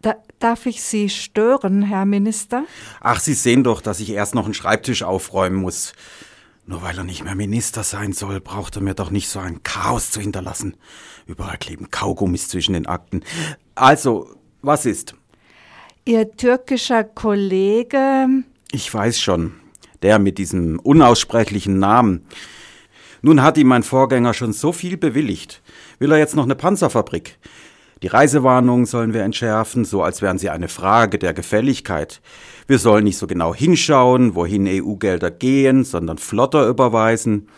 Da, darf ich Sie stören, Herr Minister? Ach, Sie sehen doch, dass ich erst noch einen Schreibtisch aufräumen muss. Nur weil er nicht mehr Minister sein soll, braucht er mir doch nicht so ein Chaos zu hinterlassen. Überall kleben Kaugummis zwischen den Akten. Also, was ist? Ihr türkischer Kollege. Ich weiß schon. Der mit diesem unaussprechlichen Namen. Nun hat ihm mein Vorgänger schon so viel bewilligt. Will er jetzt noch eine Panzerfabrik? Die Reisewarnungen sollen wir entschärfen, so als wären sie eine Frage der Gefälligkeit. Wir sollen nicht so genau hinschauen, wohin EU-Gelder gehen, sondern flotter überweisen.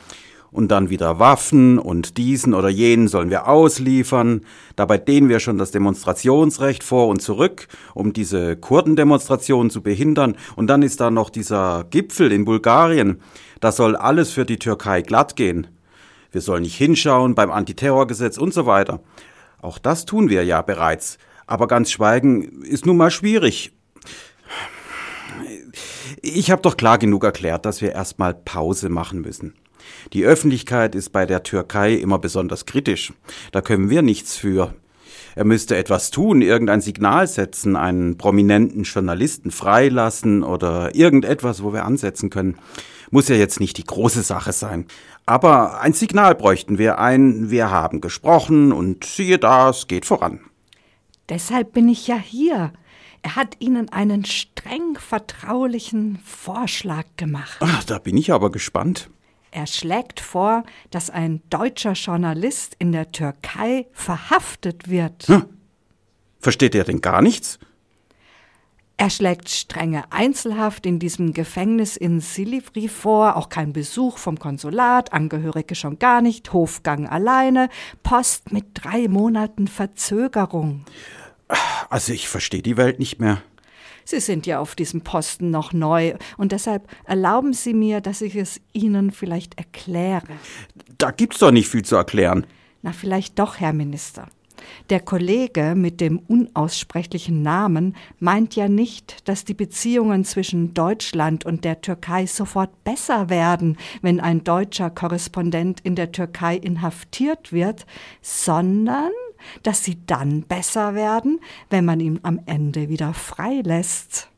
Und dann wieder Waffen und diesen oder jenen sollen wir ausliefern. Dabei dehnen wir schon das Demonstrationsrecht vor und zurück, um diese Kurdendemonstrationen zu behindern. Und dann ist da noch dieser Gipfel in Bulgarien. Da soll alles für die Türkei glatt gehen. Wir sollen nicht hinschauen beim Antiterrorgesetz und so weiter. Auch das tun wir ja bereits. Aber ganz schweigen ist nun mal schwierig. Ich habe doch klar genug erklärt, dass wir erstmal Pause machen müssen. Die Öffentlichkeit ist bei der Türkei immer besonders kritisch. Da können wir nichts für. Er müsste etwas tun, irgendein Signal setzen, einen prominenten Journalisten freilassen oder irgendetwas, wo wir ansetzen können. Muss ja jetzt nicht die große Sache sein. Aber ein Signal bräuchten wir ein, wir haben gesprochen und siehe da, es geht voran. Deshalb bin ich ja hier. Er hat Ihnen einen streng vertraulichen Vorschlag gemacht. Ach, da bin ich aber gespannt. Er schlägt vor, dass ein deutscher Journalist in der Türkei verhaftet wird. Hm. Versteht er denn gar nichts? Er schlägt strenge Einzelhaft in diesem Gefängnis in Silivri vor, auch kein Besuch vom Konsulat, Angehörige schon gar nicht, Hofgang alleine, Post mit drei Monaten Verzögerung. Also ich verstehe die Welt nicht mehr. Sie sind ja auf diesem Posten noch neu und deshalb erlauben Sie mir, dass ich es Ihnen vielleicht erkläre. Da gibt's doch nicht viel zu erklären. Na, vielleicht doch, Herr Minister. Der Kollege mit dem unaussprechlichen Namen meint ja nicht, dass die Beziehungen zwischen Deutschland und der Türkei sofort besser werden, wenn ein deutscher Korrespondent in der Türkei inhaftiert wird, sondern dass sie dann besser werden, wenn man ihn am Ende wieder freilässt.